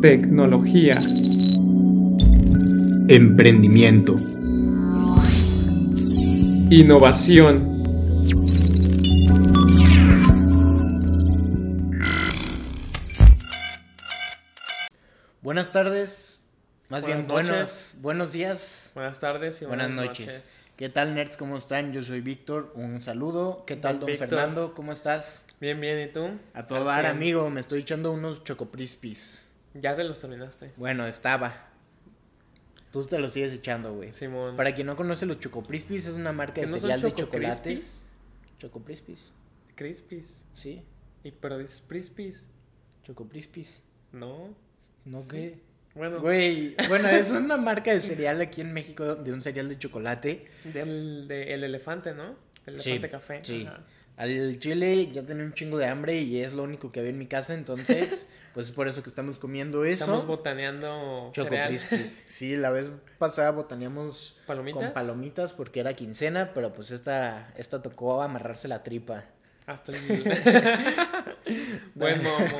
Tecnología. Emprendimiento. Innovación. Buenas tardes. Más Buenas bien, buenos, noches. buenos días. Buenas tardes y Buenas, buenas, noches. ¿Qué tal, nerds? ¿Cómo están? Yo soy Víctor. Un saludo. ¿Qué tal, Don don Víctor. Fernando? ¿Cómo estás? Bien, bien, ¿y tú? A todo dar, amigo. Me estoy echando unos chocoprispis. Ya te los terminaste. Bueno, estaba. Tú te los sigues echando, güey. Simón. Para quien no conoce, los chocoprispis es una marca ¿Que de no cereal de Choco chocolates. Crispies? Chocoprispis. Crispies. Sí, Y pero dices Prispies. chocoprispis. No. ¿No Sí. qué? Bueno, Güey, bueno, es una marca de cereal aquí en México, de un cereal de chocolate. del de, el elefante, ¿no? El Sí, elefante café. sí. Ajá. Al chile ya tenía un chingo de hambre y es lo único que había en mi casa, entonces, pues es por eso que estamos comiendo eso. Estamos botaneando. Chocoprispis. Sí, la vez pasada botaneamos ¿Palomitas? con palomitas porque era quincena, pero pues esta, esta tocó amarrarse la tripa. Hasta el... Buen momo.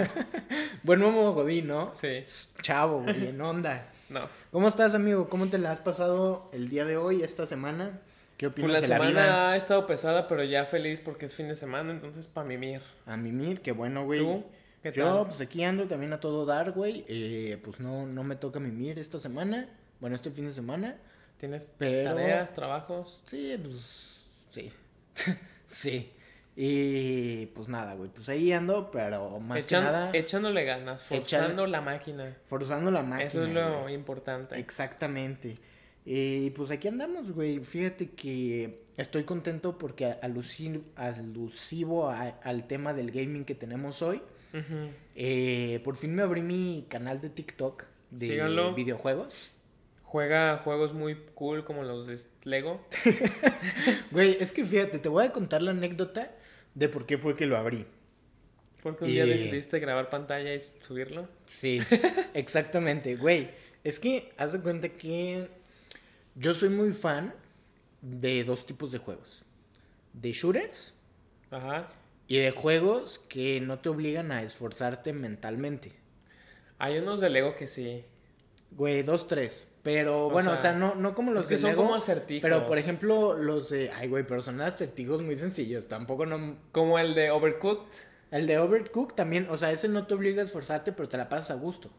Buen momo godín, ¿no? Sí. Chavo, güey, en onda. No. ¿Cómo estás, amigo? ¿Cómo te la has pasado el día de hoy, esta semana? ¿Qué Pues opinas la de la semana vida? ha estado pesada, pero ya feliz porque es fin de semana, entonces pa' mimir. A mimir, qué bueno, güey. ¿Tú? ¿Qué Yo, tal? pues aquí ando también a todo dar, güey. Eh, pues no, no me toca mimir esta semana. Bueno, este fin de semana. ¿Tienes Pero- tareas, trabajos? Sí, pues. Sí. sí. Y pues nada, güey. Pues ahí ando, pero más Echan- que nada. Echándole ganas, forzando la máquina. Forzando la máquina. Eso es lo güey. importante. Exactamente. Eh, Y pues aquí andamos, güey. Fíjate que estoy contento porque alusi- alusivo a- al tema del gaming que tenemos hoy. Eh, por fin me abrí mi canal de TikTok de Síganlo. videojuegos. Juega juegos muy cool como los de Lego. Güey, es que fíjate, te voy a contar la anécdota de por qué fue que lo abrí. Porque un día Y- decidiste grabar pantalla y subirlo. Sí, exactamente, güey. Es que haz de cuenta que yo soy muy fan de dos tipos de juegos. De shooters Ajá. y de juegos que no te obligan a esforzarte mentalmente. Hay unos de Lego que sí. Güey, dos, tres. Pero O bueno, sea, o sea, no, no como los es que de son Lego, como acertijos. Pero por ejemplo, los de. Ay, güey, pero son acertijos muy sencillos. Tampoco no. Como el de Overcooked. El de Overcooked también, o sea, ese no te obliga a esforzarte, pero te la pasas a gusto.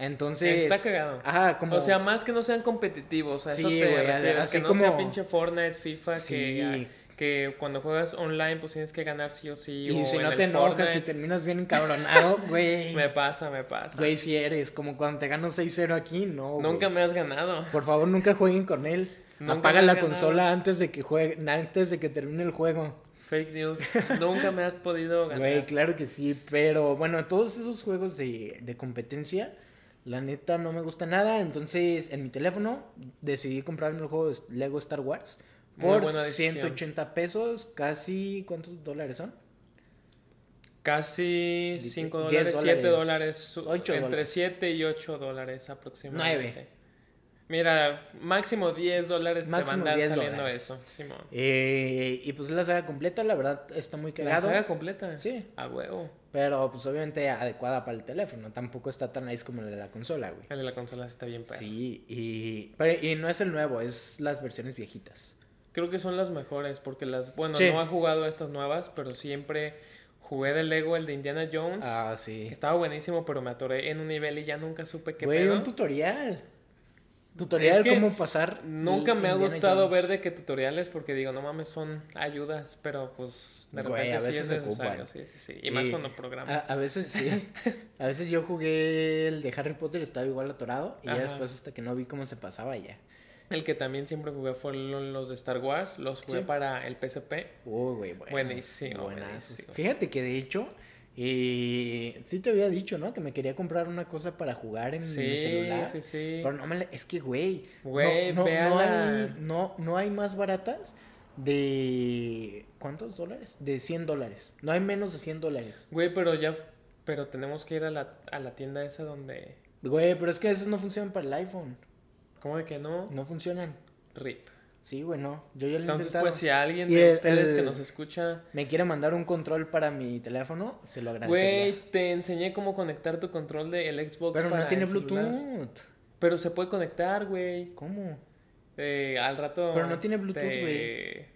Entonces. Está cagado. Ajá, como. O sea, más que no sean competitivos. A eso Sí, te güey, refieres, así que no como- sea pinche Fortnite, FIFA, Sí. que, que cuando juegas online pues tienes que ganar sí o sí. y o si no te enojas Fortnite. y terminas bien encabronado, güey. Me pasa, me pasa. Güey, si eres, como cuando te gano 6-0 aquí, no. Nunca me has ganado. Por favor, nunca jueguen con él. Nunca Apaga la has ganado. consola antes de que juegue, antes de que termine el juego. Fake news. Nunca me has podido ganar. Güey, claro que sí, pero bueno, todos esos juegos de, de competencia, la neta no me gusta nada, entonces en mi teléfono decidí comprarme el juego de Lego Star Wars por buena decisión. 180 pesos, casi, ¿cuántos dólares son? Casi Dice 5 10 dólares, 7 dólares, dólares. su- ocho entre dólares. 7 y 8 dólares aproximadamente. Nueve. Mira, máximo 10 dólares Máximo te van a 10 andar saliendo dólares. eso, Simón. Eh, y pues es la saga completa, la verdad está muy La cagado, saga completa. Sí. A huevo. pero pues obviamente adecuada para el teléfono, tampoco está tan nice como la de la consola, güey. El de la consola sí está bien perro. Sí, y, pero- y no es el nuevo, es las versiones viejitas. Creo que son las mejores porque las... Bueno, Sí. no he jugado estas nuevas, pero siempre jugué de Lego el de Indiana Jones. Ah, que sí. estaba buenísimo, pero me atoré en un nivel y ya nunca supe qué Güey, pedo. un tutorial. Tutorial Es que cómo pasar. Nunca me ha gustado Jones. ver de qué tutoriales porque digo, no mames, son ayudas, pero pues de Güey, repente a veces sí es se necesario. ocupan. Sí, sí, sí. Y más Y cuando programas. a veces sí. A veces yo jugué el de Harry Potter, estaba igual atorado. Y ya después, hasta que no vi cómo se pasaba, ya. El que también siempre jugué fue lo- los de Star Wars. Los jugué Sí. para el PSP. Uy, güey, bueno. Buenísimo, buenísimo. Fíjate que de hecho. Eh, sí te había dicho, ¿no? Que me quería comprar una cosa para jugar en mi Sí, celular. sí, sí. Pero no me la- Es que, güey. Güey, no, no, no hay, no, no hay más baratas de. ¿Cuántos dólares? De 100 dólares. No hay menos de 100 dólares. Güey, pero ya... Pero tenemos que ir a la, a la tienda esa donde... Güey, pero es que esos no funcionan para el iPhone. ¿Cómo de que no? No funcionan. RIP. Sí, güey, no. Yo ya lo Entonces, intentado. pues si alguien de el- ustedes que nos escucha, Me quiere mandar un control para mi teléfono, se lo agradecería. güey, te enseñé cómo conectar tu control del Xbox Pero para no tiene celular. Bluetooth. Pero se puede conectar, güey. ¿Cómo? Eh, al rato. Pero no tiene Bluetooth, te-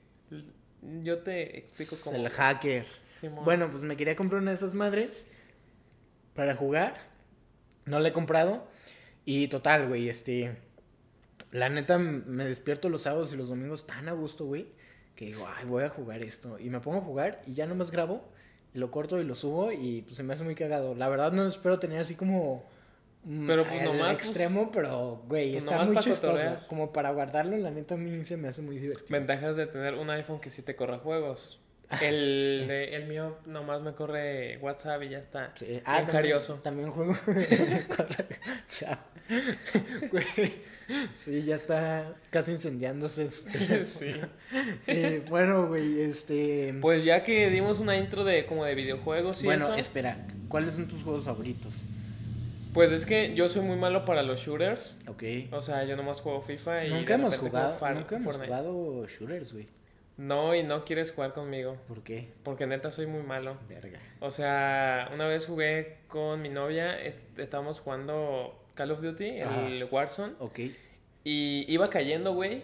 Yo te explico cómo. El hacker. Simón. Bueno, pues me quería comprar una de esas madres para jugar. No la he comprado. Y total, güey, este... La neta, me despierto los sábados y los domingos tan a gusto, güey, que digo, ay, voy a jugar esto. Y me pongo a jugar y ya nomás grabo, y lo corto y lo subo y pues se me hace muy cagado. La verdad no espero tener así como... mm, Pero, pues, pues, extremo, pero, güey, pues, está muy chistoso. cotorrear. Como para guardarlo, la neta a mí se me hace muy divertido. Ventajas de tener un iPhone que sí te corra juegos. El, de- el mío nomás me corre WhatsApp y ya está. Sí. Bien también- carioso. También juego Sí, ya está casi incendiándose sí. Eh, bueno, güey, este... Pues ya que dimos una intro de como de videojuegos y bueno, eso, espera, ¿cuáles son tus juegos favoritos? pues es que yo soy muy malo para los shooters. Ok. O sea, yo nomás juego FIFA y Nunca hemos jugado, nunca hemos Fortnite. jugado shooters, güey. No, y no quieres jugar conmigo. ¿Por qué? Porque neta soy muy malo. Verga. O sea, una vez jugué con mi novia, est- estábamos jugando Call of Duty, el Warzone, Ok. y iba cayendo, güey.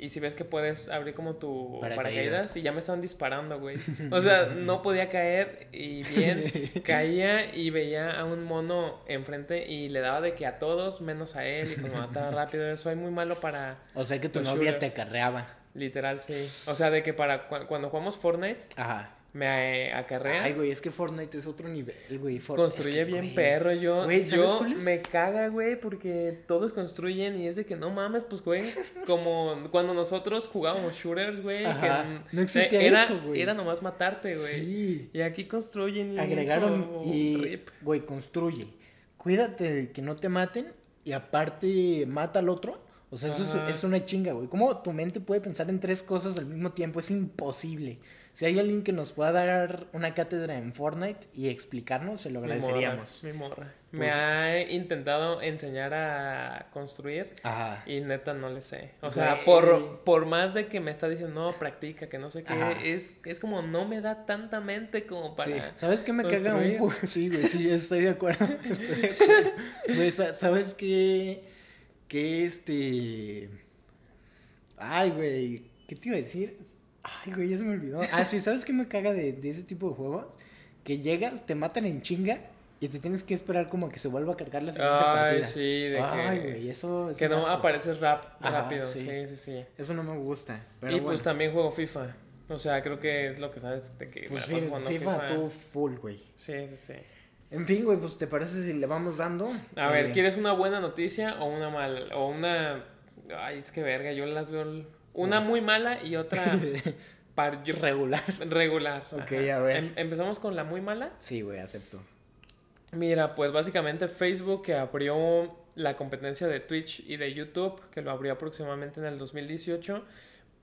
Y si ves que puedes abrir como tu Paracaídas. paracaídas, y ya me estaban disparando, güey. O sea, no podía caer y bien caía y veía a un mono enfrente y le daba de que a todos menos a él y me mataba rápido. Soy muy malo para O sea que tu novia te acarreaba. Literal, sí. O sea, de que para cu- cuando jugamos Fortnite Ajá. me eh, acarrea. Ay, güey, es que Fortnite es otro nivel, güey. For- Construye es que, bien güey, perro, yo, Güey, ¿sabes yo me caga, güey, porque todos construyen y es de que no mames, pues, güey, como cuando nosotros jugábamos shooters, güey, que Ajá, n- no existía era, eso, güey. Era nomás matarte, güey. Sí. Y aquí construyen y Agregaron y, rip. güey, construye. Cuídate de que no te maten y aparte mata al otro. O sea, eso es, es una chinga, güey. ¿Cómo tu mente puede pensar en tres cosas al mismo tiempo? Es imposible. Si hay alguien que nos pueda dar una cátedra en Fortnite y explicarnos, se lo Mi morra, agradeceríamos. Mi morra. Pues- Me ha intentado enseñar a construir Ajá. y neta no le sé. O sea, Güey. por, por más de que me está diciendo, no, practica, que no sé qué, es, es como no me da tanta mente como para... Sí. ¿Sabes qué me caga un construir. poco? Sí, güey, sí, estoy de acuerdo. Estoy de acuerdo. Güey, ¿sabes qué? Que este. Ay, güey. ¿Qué te iba a decir? Ay, güey, ya se me olvidó. Ah, sí, ¿sabes qué me caga de, de ese tipo de juegos? Que llegas, te matan en chinga y te tienes que esperar como a que se vuelva a cargar la siguiente Ay, partida. sí, de Ay, que... güey, eso es Que no apareces rap, Ajá, rápido, sí. sí, sí, sí. Eso no me gusta. Pero y bueno. pues también juego FIFA. O sea, creo que es lo que sabes de que Pues la paso fi- jugando FIFA, tú full, güey. Sí, sí, sí. En fin, güey, pues te parece si le vamos dando. A ver, Eh, ¿quieres una buena noticia o una mala? O una... Ay, es que verga, yo las veo... Una muy mala y otra par- Regular. regular. Ok, ajá. a ver. Em- Empezamos con la muy mala. Sí, güey, acepto. Mira, pues básicamente Facebook que abrió la competencia de Twitch y de YouTube, que lo abrió aproximadamente en el 2018,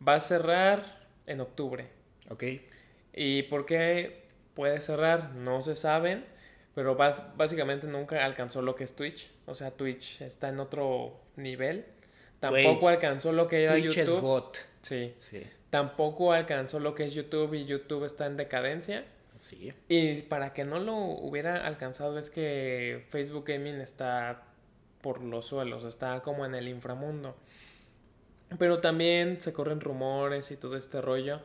va a cerrar en octubre. Ok. ¿Y por qué puede cerrar? No se saben, pero básicamente nunca alcanzó lo que es Twitch. O sea, Twitch está en otro nivel. Tampoco alcanzó lo que era Twitch es YouTube. GOT. Sí. Sí. Tampoco alcanzó lo que es YouTube y YouTube está en decadencia. Sí. Y para que no lo hubiera alcanzado es que Facebook Gaming está por los suelos, está como en el inframundo. Pero también se corren rumores y todo este rollo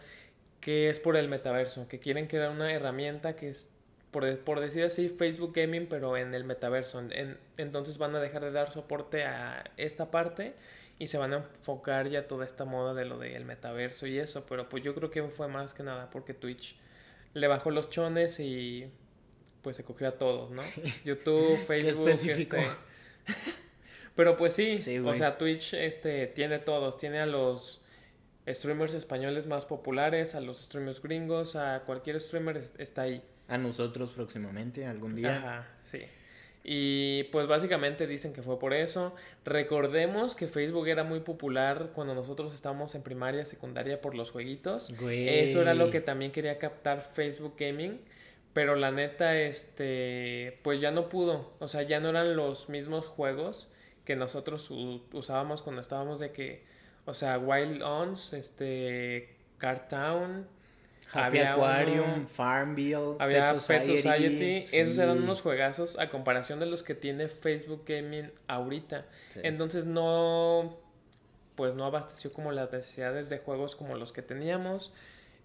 que es por el metaverso, que quieren crear una herramienta que es, por, por decir así, Facebook Gaming, pero en el metaverso. En- entonces van a dejar de dar soporte a esta parte y se van a enfocar ya toda esta moda de lo del metaverso y eso. Pero pues yo creo que fue más que nada porque Twitch le bajó los chones y pues se cogió a todos, ¿no? YouTube, Facebook, este, Pero pues sí, Sí, o sea, Twitch este tiene todos, tiene a los streamers españoles más populares, a los streamers gringos, a cualquier streamer es- está ahí. A nosotros próximamente, algún día. Ajá, sí. Y pues básicamente dicen que fue por eso. Recordemos que Facebook era muy popular cuando nosotros estábamos en primaria, secundaria por los jueguitos. Güey. Eso era lo que también quería captar Facebook Gaming. Pero la neta, este, pues ya no pudo. O sea, ya no eran los mismos juegos que nosotros usábamos cuando estábamos de que, O sea, Wild Ons, este, Cartown, Happy había Aquarium, uno- Farmville, había Pet Pet Society. Esos eran unos juegazos a comparación de los que tiene Facebook Gaming ahorita. Sí. Entonces no, pues no abasteció como las necesidades de juegos como los que teníamos.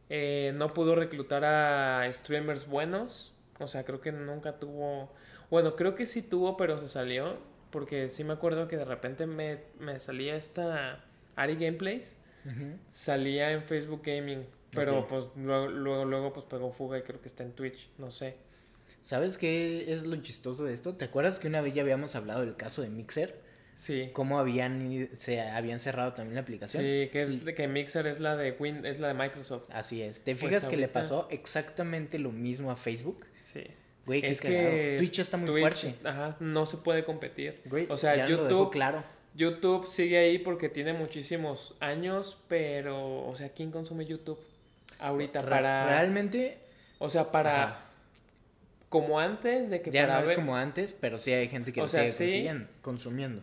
Eh, no pudo reclutar a streamers buenos. O sea, creo que nunca tuvo... Bueno, creo que sí tuvo, pero se salió. Porque sí me acuerdo que de repente me, me salía esta Ari Gameplays. Salía en Facebook Gaming. Pero pues luego, luego, luego pues pegó fuga y creo que está en Twitch. No sé. ¿Sabes qué es lo chistoso de esto? ¿Te acuerdas que una vez ya habíamos hablado del caso de Mixer? Sí. Cómo habían se habían cerrado también la aplicación. Sí, que es de que Mixer es la de Win, es la de Microsoft. Así es. ¿Te Pues fijas que le pasó exactamente lo mismo a Facebook? Sí. Güey, es que Twitch está muy Twitch, fuerte. Ajá, no se puede competir. Güey, o sea, ya lo dejó YouTube, claro. YouTube sigue ahí porque tiene muchísimos años, pero, o sea, ¿quién consume YouTube? Ahorita Re- para, Realmente o sea, para, Ajá. como antes de que ya para no es como antes, pero sí hay gente que O lo sea, sigue sí. consumiendo.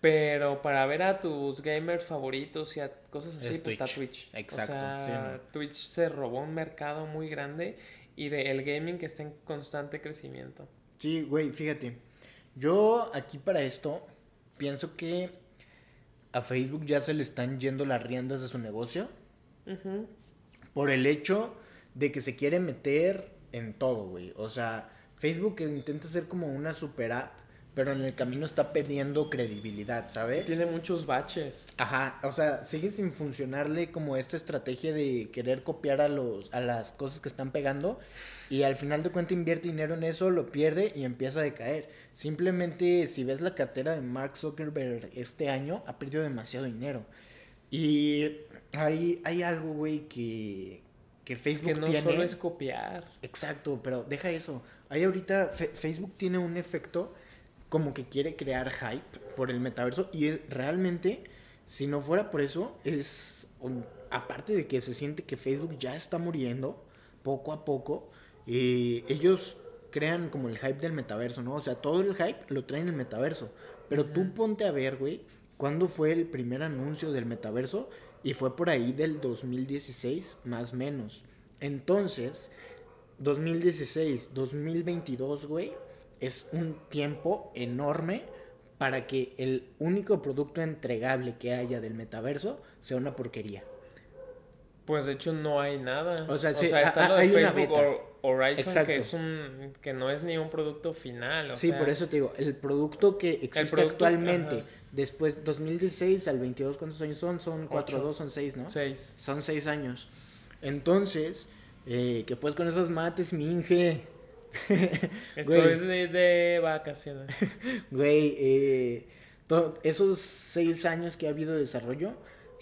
pero para ver a tus gamers favoritos y a cosas así, Es pues está Twitch. Exacto, O sea, sí, ¿no? Twitch se robó un mercado muy grande y de el gaming que está en constante crecimiento. Sí, güey, fíjate. Yo aquí para esto pienso que a Facebook ya se le están yendo las riendas de su negocio. Por el hecho de que se quiere meter en todo, güey. O sea, Facebook intenta ser como una super app, pero en el camino está perdiendo credibilidad, ¿sabes? Tiene muchos baches. Ajá, o sea, sigue sin funcionarle como esta estrategia de querer copiar a los a las cosas que están pegando y al final de cuentas invierte dinero en eso, lo pierde y empieza a decaer. Simplemente si ves la cartera de Mark Zuckerberg este año, ha perdido demasiado dinero. Y hay, hay algo, güey, que, que Es Facebook que no tiene. solo es copiar. Exacto, pero deja eso. Hay ahorita, Fe- Facebook tiene un efecto como que quiere crear hype por el metaverso y es- realmente, si no fuera por eso, es, un- aparte de que se siente que Facebook ya está muriendo poco a poco, eh, ellos crean como el hype del metaverso, ¿no? O sea, todo el hype lo traen el metaverso. Pero tú ponte a ver, güey, cuándo fue el primer anuncio del metaverso y fue por ahí del 2016, más o menos. Entonces, 2016, 2022, güey, es un tiempo enorme para que el único producto entregable que haya del metaverso sea una porquería. Pues de hecho no hay nada. O sea, sí, está ha- lo de hay Facebook Horizon Exacto. que es un que no es ni un producto final. o sí, sea, por eso te digo, el producto que existe producto, actualmente, ajá. después 2016 al 22, ¿cuántos años son? Son 4, Ocho. 2, son 6, ¿no? Seis. Son 6 años. Entonces, eh, que pues con esas mates, mi Inge. Estoy de, de vacaciones. Güey, eh, esos seis años que ha habido de desarrollo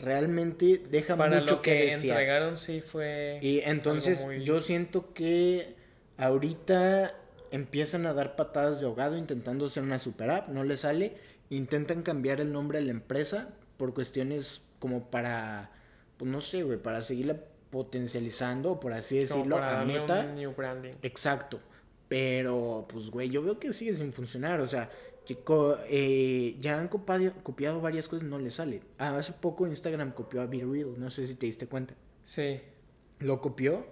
realmente dejan Para mucho lo que, que desear. entregaron sí fue. Y entonces muy- yo siento que ahorita empiezan a dar patadas de ahogado intentando ser una super app, no le sale, intentan cambiar el nombre de la empresa por cuestiones como para, pues no sé, güey, para seguirla potencializando, por así como decirlo, para a meta. un new branding. Exacto. Pero, pues, güey, yo veo que sigue sin funcionar. O sea, eh, ya han copiado, copiado varias cosas, no le sale. Ah, hace poco Instagram copió a Be Real, no sé si te diste cuenta. Sí. Lo copió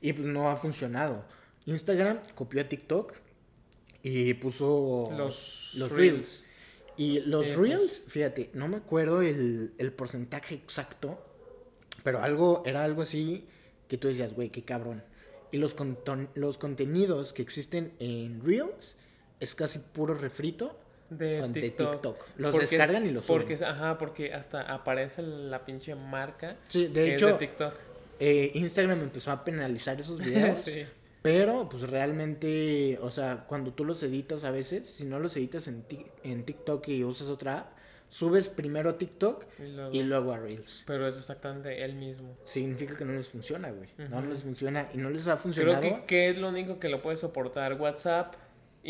y pues no ha funcionado. Instagram copió a TikTok y puso Los, los reels. Reels. Y los Eh, pues- Reels, fíjate, no me acuerdo el, el porcentaje exacto, pero algo, era algo así que tú decías, güey, qué cabrón. Y los, los contenidos que existen en Reels es casi puro refrito De con- de TikTok. Los Porque es- descargan y los suben. porque Ajá, porque hasta aparece la pinche marca. Sí, de que hecho, es de TikTok. eh, Instagram empezó a penalizar esos videos. sí. Pero, pues realmente, o sea, cuando tú los editas a veces, si no los editas en, Tik- en TikTok y usas otra app, subes primero a TikTok Y luego- y luego a Reels. Pero es exactamente el mismo. Significa que no les funciona, güey. No les funciona y no les ha Creo funcionado. que, que es lo único que lo puede soportar WhatsApp,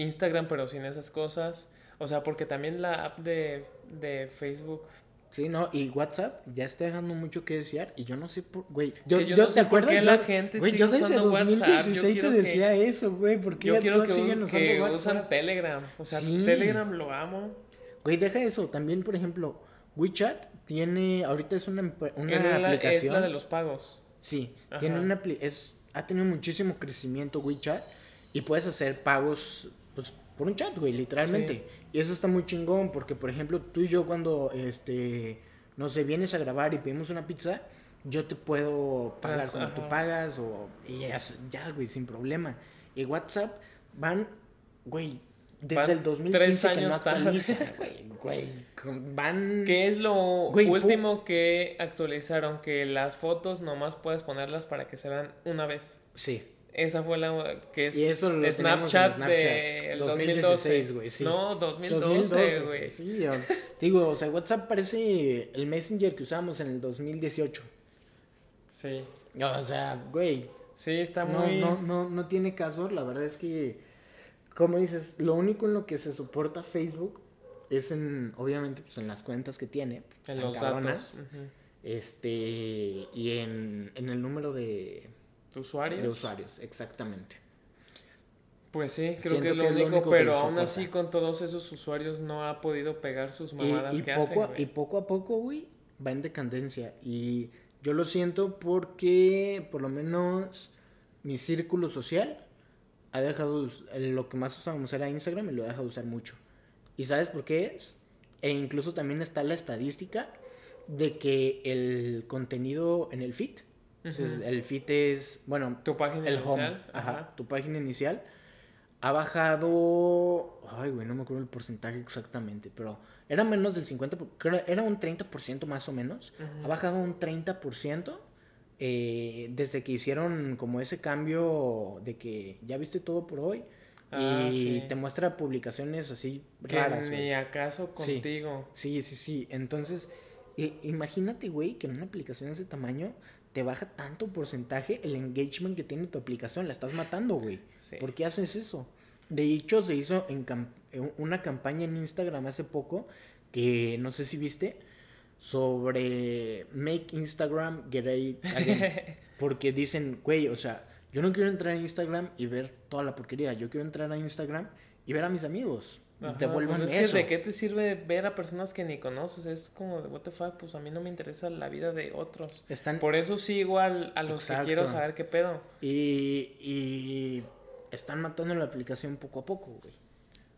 Instagram, pero sin esas cosas. O sea, porque también la app de, de Facebook. Sí, no, y WhatsApp ya está dejando mucho que desear y yo no sé por, güey. yo no sé por qué la gente güey, sigue yo desde usando WhatsApp, yo 2016 te que- decía eso, güey, porque Yo ya quiero que, siguen us- usando que WhatsApp. usan Telegram. O sea, Sí. Telegram lo amo. Güey, deja eso. También, por ejemplo, WeChat tiene, ahorita es una, una es, la, aplicación. es la de los pagos. Sí, Ajá. tiene una es ha tenido muchísimo crecimiento WeChat y puedes hacer pagos por un chat, güey, literalmente. Y eso está muy chingón porque por ejemplo, tú y yo cuando este no sé, vienes a grabar y pedimos una pizza, yo te puedo pagar Trans- como tú pagas o y ya, güey, sin problema. Y WhatsApp van, güey, desde Van el 2015 tres que no años tarde. actualiza, güey, güey, con- van ¿Qué es lo Güey, último que actualizaron? Que las fotos nomás puedes ponerlas para que se vean una vez. Sí. Esa fue la que es Y eso lo Snapchat, Snapchat, de 2016, 2012. güey, sí. No, 2012, güey. Sí, digo, o sea, WhatsApp parece el Messenger que usamos en el 2018. Sí. O sea, güey, Sí, está no, muy no, no, no tiene caso. La verdad es que, como dices, lo único en lo que se soporta Facebook es en, obviamente, pues en las cuentas que tiene. en los cabronas, datos. Este, y en, en el número de, ¿De usuarios? de usuarios, exactamente. Pues sí, creo Siento que es lo que es lo único, pero aún así con todos esos usuarios no ha podido pegar sus mamadas y que poco, hacen, a- y poco a poco, güey, va en decadencia. Y yo lo siento porque, por lo menos, mi círculo social ha dejado, lo que más usábamos era Instagram y lo ha dejado de usar mucho. ¿Y sabes por qué es? E incluso también está la estadística de que el contenido en el feed, entonces, Ujú. el feed es, bueno, Tu página el home, inicial, ajá, ajá. tu página inicial ha bajado, ay, güey, no me acuerdo el porcentaje exactamente, pero era menos del 50, por- creo, era un 30% más o menos, Ujú. ha bajado un 30% eh, desde que hicieron como ese cambio de que ya viste todo por hoy Ah, y sí. te muestra publicaciones así Que raras. ni acaso Sí. contigo. Sí, sí, sí. Entonces, i- imagínate, güey, que en una aplicación de ese tamaño te baja tanto porcentaje el engagement que tiene tu aplicación. La estás matando, güey. Sí. ¿Por qué haces eso? De hecho, se hizo en en una campaña en Instagram hace poco que no sé si viste sobre Make Instagram Great Again. Porque dicen, güey, o sea, yo no quiero entrar a Instagram y ver toda la porquería. Yo quiero entrar a Instagram y ver a mis amigos. Ajá, Devuelvan pues es eso. que de qué te sirve ver a personas que ni conoces, es como de what the fuck, pues a mí no me interesa la vida de otros. Están Por eso sigo al- a los Exacto. que quiero saber qué pedo. Y, y están matando la aplicación poco a poco, güey.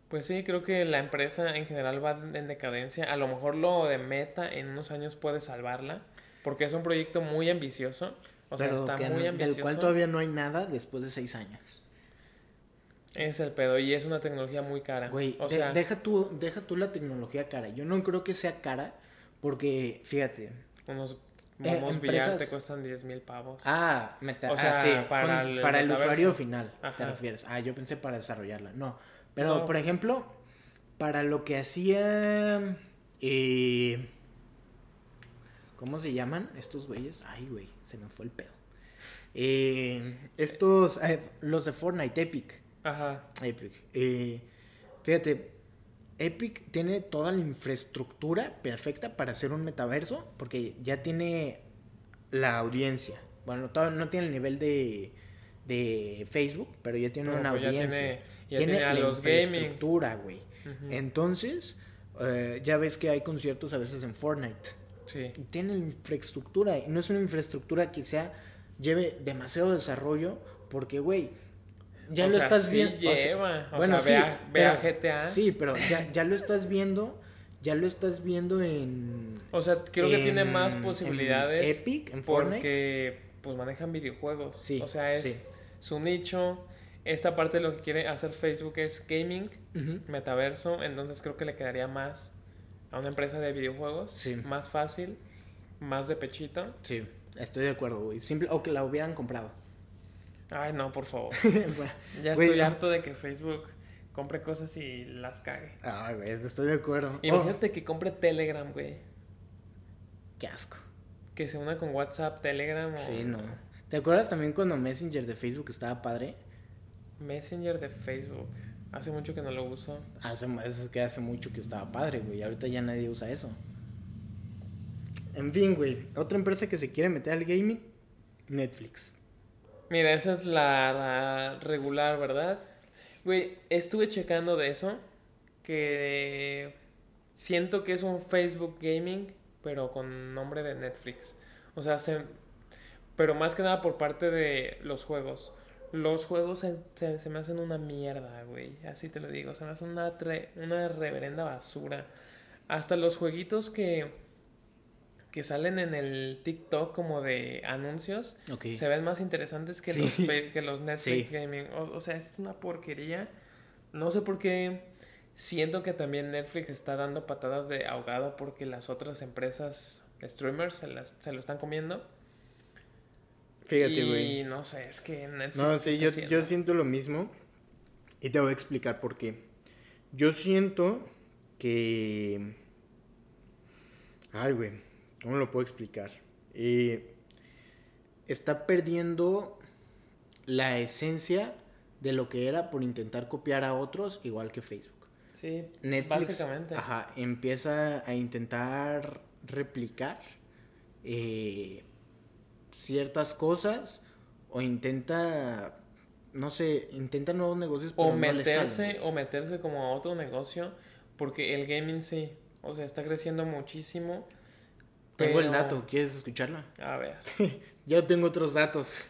Pues sí, creo que la empresa en general va en decadencia. A lo mejor lo de Meta en unos años puede salvarla, porque es un proyecto muy ambicioso. O sea, está que muy ambicioso. del cual todavía no hay nada después de seis años. Es el pedo y es una tecnología muy cara. Güey, o de- sea, deja, tú, deja tú la tecnología cara. Yo no creo que sea cara porque, fíjate. unos eh, momos te empresas- cuestan 10 mil pavos. Ah, meta, O ah, sea, sí, para con- el para el usuario final, te refieres. Ah, yo pensé para desarrollarla. No. Pero, No. por ejemplo, para lo que hacía... eh, ¿Cómo se llaman estos güeyes? Ay, güey, se me fue el pedo. Eh, estos, eh, los de Fortnite, Epic. Ajá. Epic. Eh, fíjate, Epic tiene toda la infraestructura perfecta para hacer un metaverso porque ya tiene la audiencia. Bueno, no tiene el nivel de, de Facebook, pero ya tiene una pues ya audiencia. tiene- ya tiene a la los infraestructura, güey. Entonces, eh, ya ves que hay conciertos a veces en Fortnite. Sí. Y tiene infraestructura. Y no es una infraestructura que sea lleve demasiado desarrollo porque, güey, ya O lo sea, estás sí viendo. o sea, lleva. O bueno, sea, ve sí, a- ve a GTA. Sí, pero ya, ya lo estás viendo. Ya lo estás viendo en. O sea, creo que tiene en- más en posibilidades. Epic, en Fortnite. Porque pues manejan videojuegos. Sí, O sea, es sí. su nicho. Esta parte de lo que quiere hacer Facebook es gaming, metaverso. Entonces creo que le quedaría más a una empresa de videojuegos. Sí. Más fácil, más de pechito. Sí, estoy de acuerdo, güey. Simple, o que la hubieran comprado. Ay, no, por favor. Bueno, Ya estoy harto de que Facebook compre cosas y las cague. Ah, güey, estoy de acuerdo. Oh, Imagínate que compre Telegram, güey. qué asco. Que se una con WhatsApp, Telegram o Sí, no. ¿Te acuerdas también cuando Messenger de Facebook estaba padre? Messenger de Facebook. Hace mucho que no lo uso. Hace, es que hace mucho que estaba padre, güey. Ahorita ya nadie usa eso. En fin, güey. Otra empresa que se quiere meter al gaming, Netflix. Mira, esa es la, la regular, ¿verdad? Güey, estuve checando de eso. Que siento que es un Facebook Gaming pero con nombre de Netflix. O sea, se, pero más que nada por parte de los juegos. Los juegos se, se, se me hacen una mierda, güey. Así te lo digo. Se me hacen una, tre- una reverenda basura. Hasta los jueguitos que, que salen en el TikTok como de anuncios Ok. se ven más interesantes que, Sí. los, que los Netflix Sí. Gaming. O, o sea, es una porquería. No sé por qué siento que también Netflix está dando patadas de ahogado porque las otras empresas streamers se, las, se lo están comiendo. Fíjate, y güey. no sé, es que Netflix. No, ¿qué sí, yo, haciendo? yo siento lo mismo y te voy a explicar por qué. Yo siento que... Ay, güey, ¿cómo lo puedo explicar? Eh, está perdiendo la esencia de lo que era por intentar copiar a otros, igual que Facebook. Sí, Netflix básicamente. ajá, empieza a intentar replicar eh, ciertas cosas o intenta, no sé, intenta nuevos negocios. O pero meterse, o meterse como a otro negocio. Porque el gaming sí. O sea, está creciendo muchísimo. Tengo el dato, ¿quieres escucharla? A ver. Yo tengo otros datos.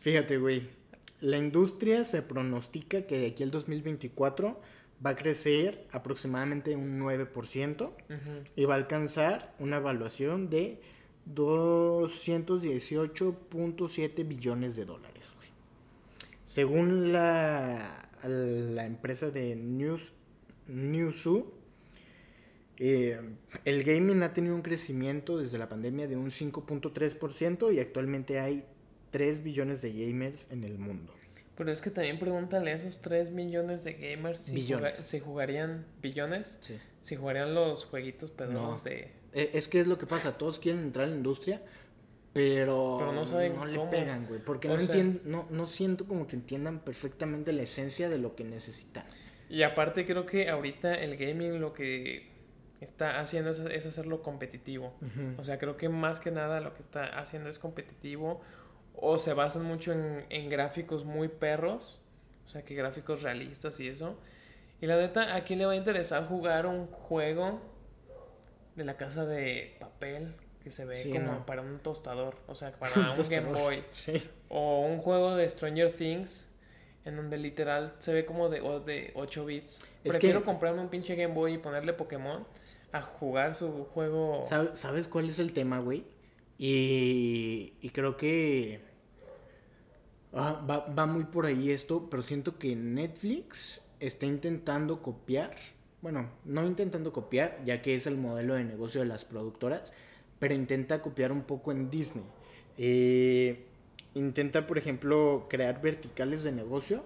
Fíjate, güey. La industria se pronostica que de aquí al 2024 va a crecer aproximadamente un 9%. Ujú. y va a alcanzar una evaluación de 218.7 billones de dólares. güey. Según la, la empresa de News, Newzoo, eh, el gaming ha tenido un crecimiento desde la pandemia de un 5.3% y actualmente hay 3 billones de gamers en el mundo. Pero es que también pregúntale a esos 3 millones de gamers si, jugarían billones, Sí. si jugarían los jueguitos pedorros No. de... Eh, Es que es lo que pasa, todos quieren entrar a la industria, pero, Pero no saben le cómo. pegan, güey, porque O no, sea- no siento como que entiendan perfectamente la esencia de lo que necesitan. Y aparte creo que ahorita el gaming lo que está haciendo es, es hacerlo competitivo. O sea, creo que más que nada lo que está haciendo es competitivo o se basan mucho en, en gráficos muy perros, o sea, que gráficos realistas y eso. Y la neta, ¿a quién le va a interesar jugar un juego de la casa de papel que se ve Sí, como no. para un tostador? O sea, para Un. Game Boy. Sí. O un juego de Stranger Things en donde literal se ve como de, o de 8 bits. Es Prefiero que- comprarme un pinche Game Boy y ponerle Pokémon a jugar su juego. ¿Sabe- ¿Sabes cuál es el tema, güey? Y, y creo que ah, va, va muy por ahí esto, pero siento que Netflix está intentando copiar, bueno, no intentando copiar, ya que es el modelo de negocio de las productoras, pero intenta copiar un poco en Disney. Eh, intenta, por ejemplo, crear verticales de negocio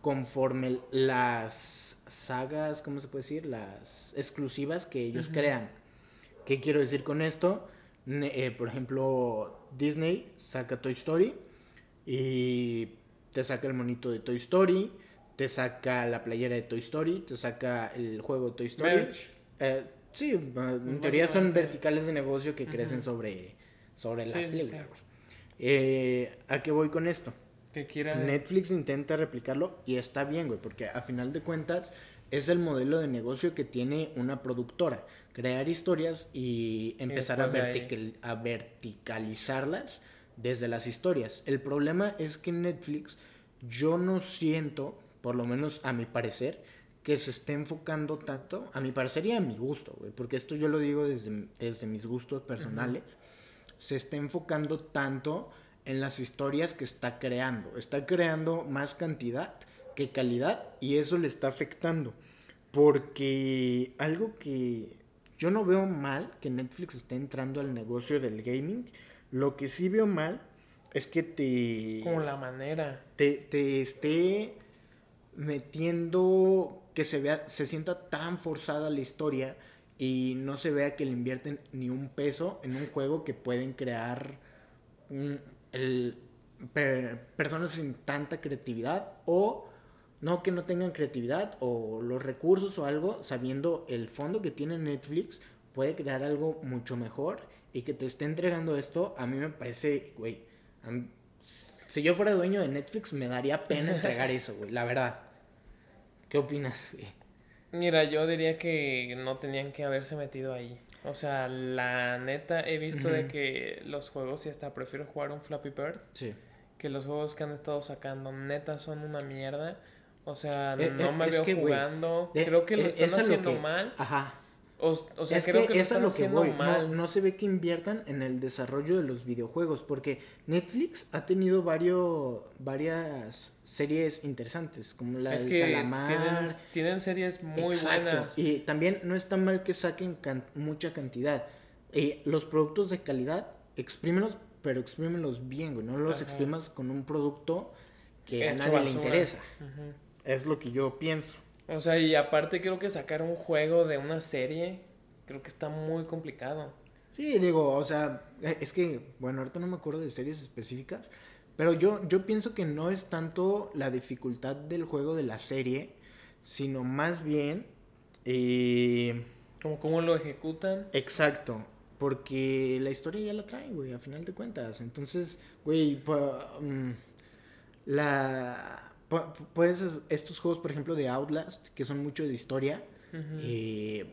conforme las sagas, ¿cómo se puede decir? Las exclusivas que ellos crean. ¿Qué quiero decir con esto? Eh, por ejemplo, Disney saca Toy Story y te saca el monito de Toy Story, te saca la playera de Toy Story, te saca el juego de Toy Story. Eh, sí, en teoría son verticales de negocio que crecen sobre, sobre la Sí, película. sí. Eh, ¿A qué voy con esto? Que quiera. Netflix intenta replicarlo y está bien, güey, porque a final de cuentas es el modelo de negocio que tiene una productora. Crear historias y empezar vertical- a verticalizarlas desde las historias. El problema es que Netflix yo no siento, por lo menos a mi parecer, que se esté enfocando tanto, a mi parecer y a mi gusto, güey, porque esto yo lo digo desde, desde mis gustos personales, se está enfocando tanto en las historias que está creando. Está creando más cantidad que calidad y eso le está afectando. Porque algo que yo no veo mal que Netflix esté entrando al negocio del gaming. Lo que sí veo mal es que te, Como la manera. te, te esté metiendo que se vea, se sienta tan forzada la historia y no se vea que le invierten ni un peso en un juego que pueden crear un- personas sin tanta creatividad o no que no tengan creatividad o los recursos o algo sabiendo el fondo que tiene Netflix puede crear algo mucho mejor y que te esté entregando esto a mí me parece güey si yo fuera dueño de Netflix me daría pena entregar eso güey la verdad ¿qué opinas? Mira, yo diría que no tenían que haberse metido ahí. O sea, la neta he visto de que los juegos y hasta prefiero jugar un Flappy Bird Sí. que los juegos que han estado sacando neta son una mierda. O sea, Eh, no eh, me veo que, jugando. De- creo que lo eh, están lo haciendo que- mal. Ajá. O, o sea, es creo que, que, lo es lo que voy. No, mal. no se ve que inviertan en el desarrollo de los videojuegos, porque Netflix ha tenido varios, varias series interesantes, como la es del que calamar. tienen, tienen series muy Exacto. buenas. Y también no está mal que saquen can- mucha cantidad. Eh, los productos de calidad, exprímelos, pero exprímelos bien, güey. No los Ajá. exprimas con un producto que a nadie le interesa. Es lo que yo pienso. O sea, y aparte creo que sacar un juego de una serie, creo que está muy complicado. Sí, digo, o sea, eh, es que, bueno, ahorita no me acuerdo de series específicas, pero yo, yo pienso que no es tanto la dificultad del juego de la serie, sino más bien, eh, Como cómo lo ejecutan. exacto, porque la historia ya la traen, güey, a final de cuentas. Entonces, güey, pu- mm, la... pu- Puedes, estos juegos, por ejemplo, de Outlast, que son mucho de historia, eh,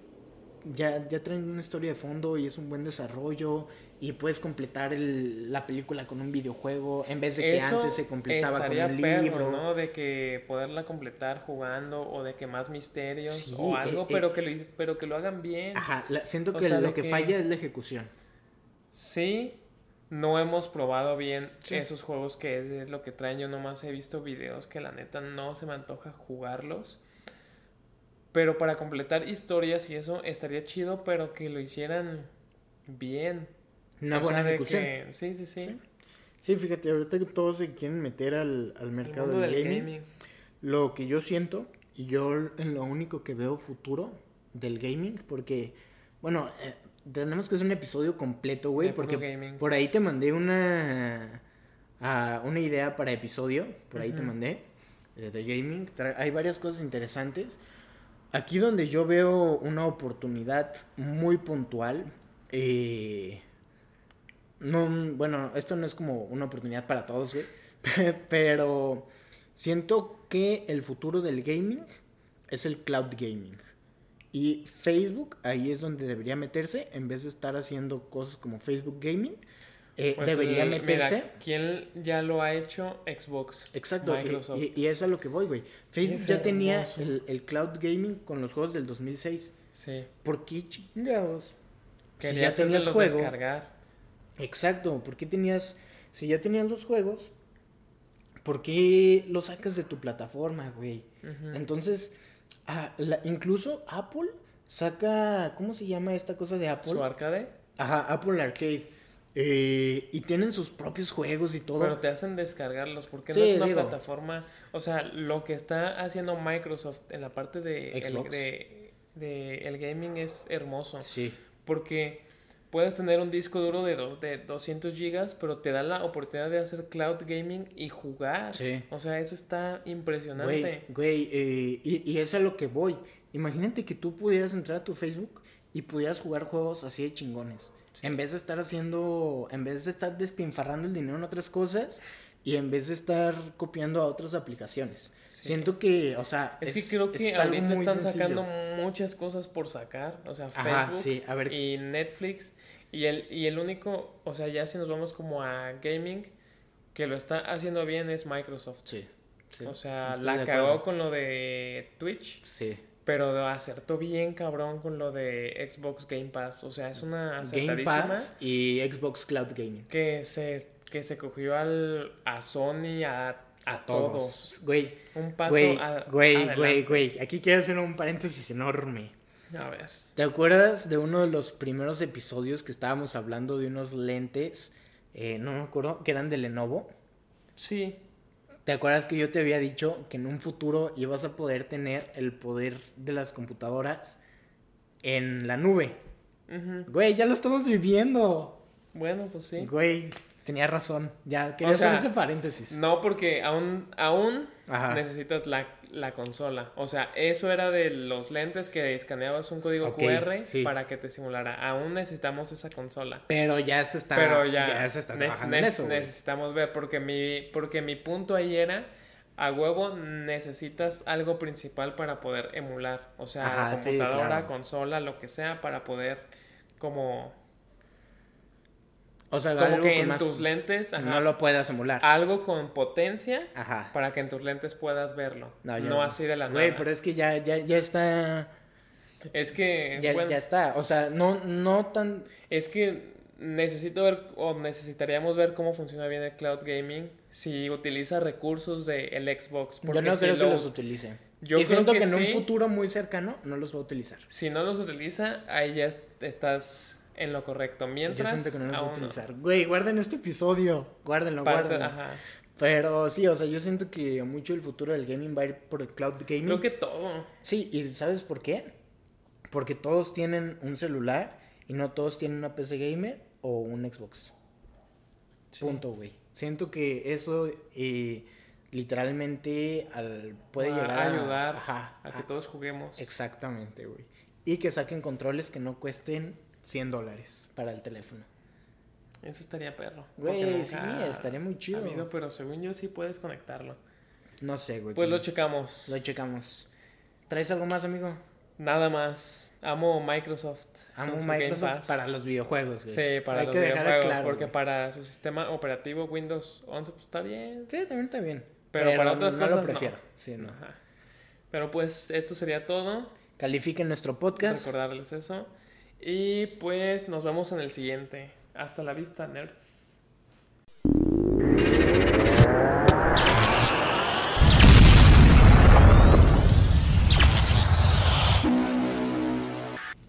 ya, ya traen una historia de fondo y es un buen desarrollo y puedes completar el- la película con un videojuego en vez de que Eso antes se completaba con un perro, libro. ¿no? De que poderla completar jugando o de que más misterios Sí, o algo, eh, pero, eh. que lo, pero que lo hagan bien. Ajá, la- siento O que sea, lo que, que- falla es la ejecución. Sí, no hemos probado bien Sí. esos juegos que es, es lo que traen. Yo nomás he visto videos que la neta no se me antoja jugarlos. Pero para completar historias y eso estaría chido, pero que lo hicieran bien. Una O buena ejecución. que- sí, sí, sí. Sí. Sí, fíjate, ahorita que todos se quieren meter al, al mercado del, del gaming, gaming. lo que yo siento, y yo en lo único que veo futuro del gaming, porque, bueno, eh, tenemos que hacer un episodio completo, güey, porque gaming. por ahí te mandé una, una idea para episodio, por ahí te mandé, de gaming, Tra- hay varias cosas interesantes. Aquí donde yo veo una oportunidad muy puntual, eh, no, bueno, esto no es como una oportunidad para todos, güey, pero siento que el futuro del gaming es el cloud gaming. Y Facebook ahí es donde debería meterse, en vez de estar haciendo cosas como Facebook Gaming, eh, Pues, debería el- meterse. Mira, ¿quién ya lo ha hecho? Xbox. Exacto, y- Microsoft. y, y es a lo que voy, güey. Facebook Es ya tenía el, el cloud gaming con los juegos del 2006. Sí. ¿Por qué chingados? Si ya tenías juego. descargar. Exacto, ¿por qué tenías, si ya tenías los juegos, ¿por qué los sacas de tu plataforma, güey? Entonces, ah, la- incluso Apple saca, ¿cómo se llama esta cosa de Apple? ¿Su arcade? Ajá, Apple Arcade. Eh, y tienen sus propios juegos y todo. Pero te hacen descargarlos porque Sí, no es una digo. plataforma. O sea, lo que está haciendo Microsoft en la parte de, el, de el gaming es hermoso. Sí. Porque puedes tener un disco duro de, dos, de 200 gigas, pero te da la oportunidad de hacer cloud gaming y jugar. Sí. O sea, eso está impresionante. Güey, güey, eh, y, y es a lo que voy. Imagínate que tú pudieras entrar a tu Facebook y pudieras jugar juegos así de chingones. En vez de estar haciendo, en vez de estar despinfarrando el dinero en otras cosas y en vez de estar copiando a otras aplicaciones. Sí. Siento que, o sea, Es, que creo que ahorita están sencillo. sacando muchas cosas por sacar. O sea, Ajá, Facebook sí, a ver. y Netflix. Y el, y el único, o sea, ya si nos vamos como a gaming, que lo está haciendo bien es Microsoft. Sí. sí, o sea, estoy la cagó con lo de Twitch, Sí. pero acertó bien cabrón con lo de Xbox Game Pass. O sea, es una Game acertadísima Pass y Xbox Cloud Gaming. que se, que se cogió al, a Sony, a, a, todos. Güey, Un paso güey, a- güey, adelante. güey, güey. Aquí quiero hacer un paréntesis enorme. A ver. ¿Te acuerdas de uno de los primeros episodios que estábamos hablando de unos lentes? eh, no me acuerdo, que eran de Lenovo. Sí, ¿Te acuerdas que yo te había dicho que en un futuro ibas a poder tener el poder de las computadoras en la nube? Güey, ya lo estamos viviendo. bueno, pues sí. Güey, tenía razón. Ya quería O sea, hacer ese paréntesis. No, porque aún, aún Ajá. necesitas la, la consola. O sea, eso era de los lentes que escaneabas un código QR sí. para que te simulara. Aún necesitamos esa consola. Pero ya se está, Pero ya, se está trabajando en eso. necesitamos ver, porque mi, porque mi punto ahí era, a huevo necesitas algo principal para poder emular. O sea, Ajá, sí, computadora, claro. consola, lo que sea, para poder como, O sea, como algo que en más- tus lentes, ajá, no lo puedas emular. algo con potencia Ajá. para que en tus lentes puedas verlo. No, No, yo no. así de la Güey, nada. pero es que ya, ya, ya está. Es que, Ya, bueno, ya está. O sea, no, no tan. es que necesito ver o necesitaríamos ver cómo funciona bien el cloud gaming si utiliza recursos del Xbox. Yo porque no si creo que lo- los utilice. Yo y creo siento que, que en un futuro muy cercano no los va a utilizar. Si no los utiliza, ahí ya estás en lo correcto. Yo Mientras, siento que no los va a utilizar. Güey, guarden este episodio. Guárdenlo, Parte- guárdenlo. ajá. Pero sí, o sea, yo siento que mucho el futuro del gaming va a ir por el cloud gaming. Creo que todo. Sí, y ¿sabes por qué? Porque todos tienen un celular y no todos tienen una PC gamer o un Xbox. Sí. Punto, güey. Siento que eso eh, literalmente al, puede Va llegar a a ayudar Ajá, a que a- todos juguemos. Exactamente, güey. Y que saquen controles que no cuesten 100 dólares para el teléfono. Eso estaría perro. Güey, sí, estaría muy chido. habido, pero según yo sí puedes conectarlo. No sé, güey. Pues lo checamos. lo checamos. ¿Traes algo más, amigo? Nada más. Amo Microsoft. Amo Microsoft Pass. para los videojuegos, güey. Sí, para Hay los que dejar videojuegos. claro, porque güey. para su sistema operativo Windows 11 pues está bien. Sí, también está bien. Pero para otras no cosas lo no. prefiero. Sí, no. Ajá. Pero pues esto sería todo. Califiquen nuestro podcast. Recordarles eso. Y pues nos vemos en el siguiente. Hasta la vista, nerds.